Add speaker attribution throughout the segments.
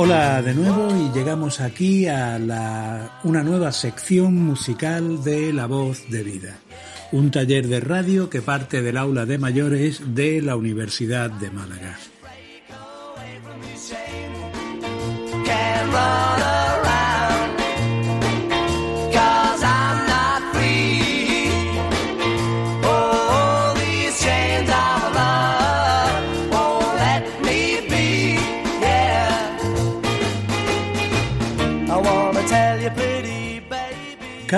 Speaker 1: Hola de nuevo y llegamos aquí a la, una nueva sección musical de La Voz de Vida, un taller de radio que parte del aula de mayores de la Universidad de Málaga.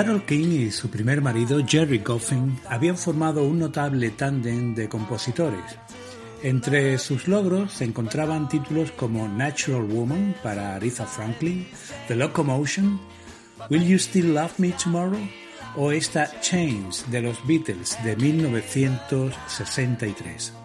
Speaker 1: Carol King y su primer marido, Jerry Goffin, habían formado un notable tándem de compositores. Entre sus logros se encontraban títulos como Natural Woman para Aretha Franklin, The Locomotion, Will You Still Love Me Tomorrow o esta Chains de los Beatles de 1963.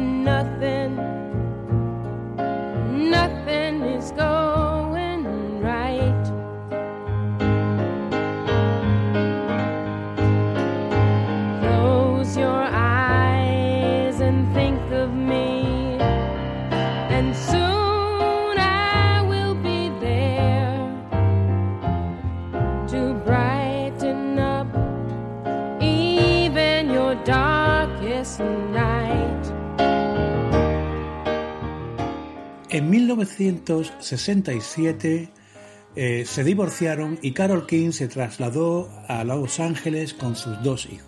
Speaker 1: nothing 1967 eh, se divorciaron y Carol King se trasladó a Los Ángeles con sus dos hijos.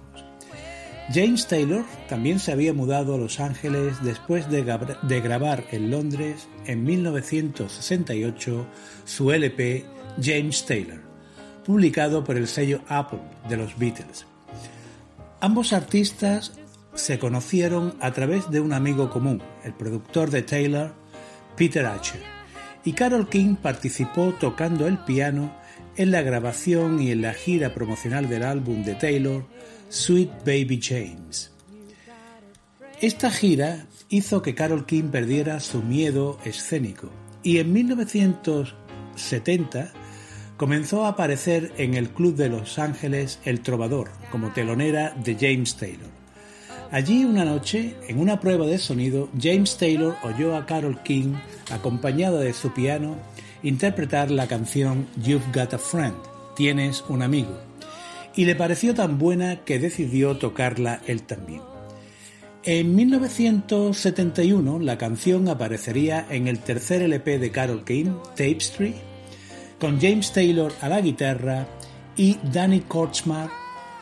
Speaker 1: James Taylor también se había mudado a Los Ángeles después de, de grabar en Londres en 1968 su LP James Taylor, publicado por el sello Apple de los Beatles. Ambos artistas se conocieron a través de un amigo común, el productor de Taylor, Peter Asher, y Carol King participó tocando el piano en la grabación y en la gira promocional del álbum de Taylor, Sweet Baby James. Esta gira hizo que Carol King perdiera su miedo escénico y en 1970 comenzó a aparecer en el Club de Los Ángeles El Trovador como telonera de James Taylor. Allí una noche, en una prueba de sonido, James Taylor oyó a Carol King, acompañada de su piano, interpretar la canción You've Got a Friend, Tienes un amigo, y le pareció tan buena que decidió tocarla él también. En 1971 la canción aparecería en el tercer LP de Carol King, Tapestry, con James Taylor a la guitarra y Danny Kortzmar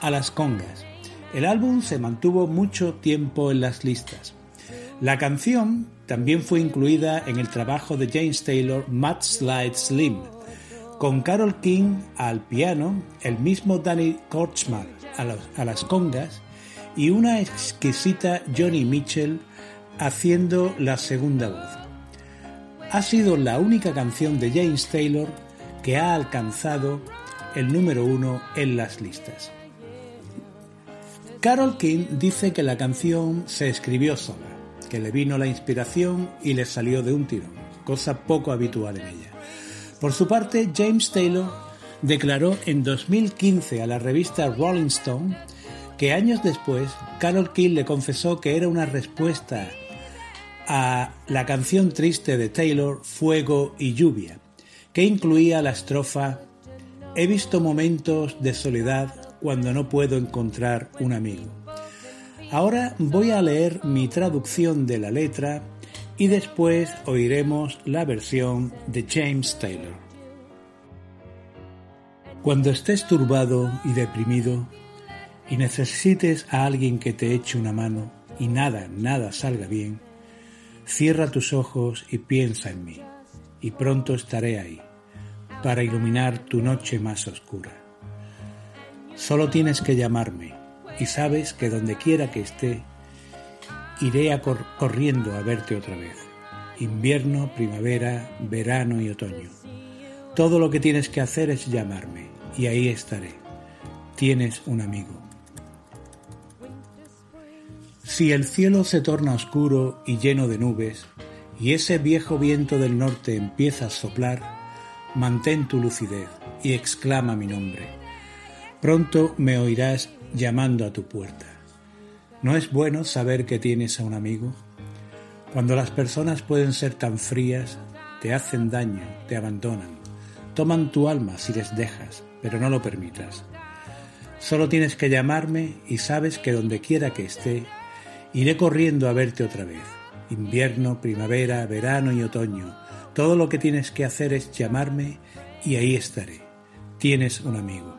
Speaker 1: a las congas. El álbum se mantuvo mucho tiempo en las listas. La canción también fue incluida en el trabajo de James Taylor Mad Slide Slim, con Carol King al piano, el mismo Danny Kortzman a, las congas y una exquisita Johnny Mitchell haciendo la segunda voz. Ha sido la única canción de James Taylor que ha alcanzado el número uno en las listas. Carol King dice que la canción se escribió sola, que le vino la inspiración y le salió de un tirón, cosa poco habitual en ella. Por su parte, James Taylor declaró en 2015 a la revista Rolling Stone que años después Carol King le confesó que era una respuesta a la canción triste de Taylor, Fuego y Lluvia, que incluía la estrofa He visto momentos de soledad cuando no puedo encontrar un amigo. Ahora voy a leer mi traducción de la letra y después oiremos la versión de James Taylor. Cuando estés turbado y deprimido y necesites a alguien que te eche una mano y nada, nada salga bien, cierra tus ojos y piensa en mí, y pronto estaré ahí, para iluminar tu noche más oscura. Solo tienes que llamarme y sabes que donde quiera que esté, iré corriendo a verte otra vez. Invierno, primavera, verano y otoño. Todo lo que tienes que hacer es llamarme y ahí estaré. Tienes un amigo. Si el cielo se torna oscuro y lleno de nubes, y ese viejo viento del norte empieza a soplar, mantén tu lucidez y exclama mi nombre. Pronto me oirás llamando a tu puerta. ¿No es bueno saber que tienes a un amigo? Cuando las personas pueden ser tan frías, te hacen daño, te abandonan, toman tu alma si les dejas, pero no lo permitas. Solo tienes que llamarme y sabes que donde quiera que esté, iré corriendo a verte otra vez. Invierno, primavera, verano y otoño. Todo lo que tienes que hacer es llamarme y ahí estaré. Tienes un amigo.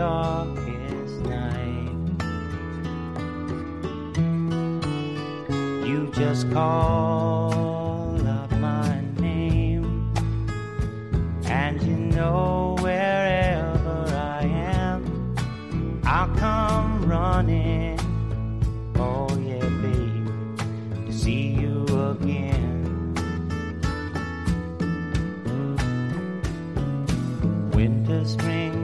Speaker 2: darkest night. You just call out my name, and you know wherever I am, I'll come running. Oh, yeah, babe, to see you again. winter, spring,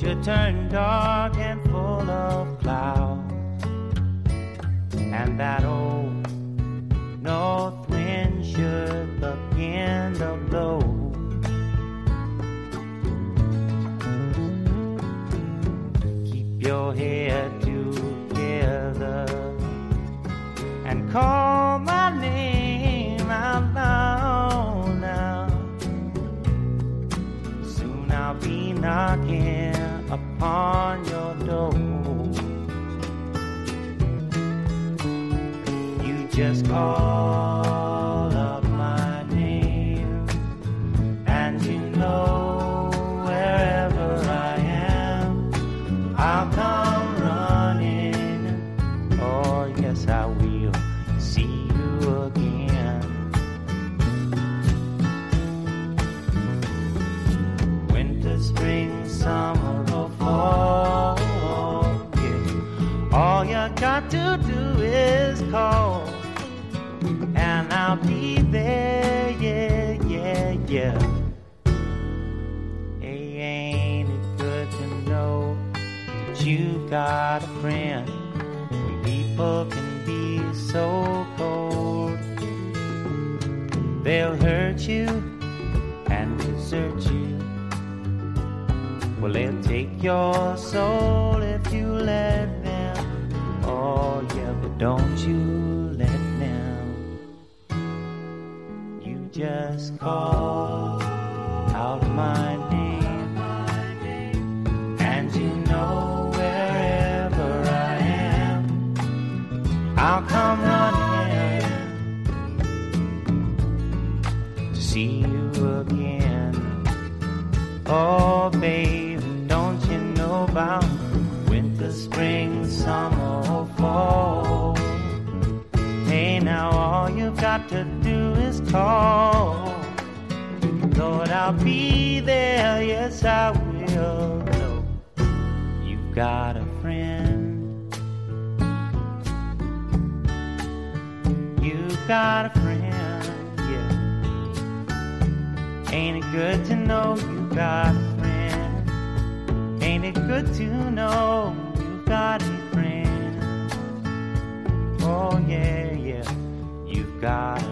Speaker 2: should turn dark and full of clouds, and that old north wind should begin to blow. Keep your head together and call my name out loud now. Soon I'll be knocking upon your door. You just call to do is call, and I'll be there. Yeah, yeah, yeah. Hey, ain't it good to know that you got a friend people can be so cold? They'll hurt you and desert you. Well, they'll take your soul if you let don't you let them. You just call now all you've got to do is call. Lord, I'll be there, yes, I will. know You've got a friend. You've got a friend, yeah. Ain't it good to know you've got a friend? Ain't it good to know you've got a friend? Oh, yeah, yeah. You've got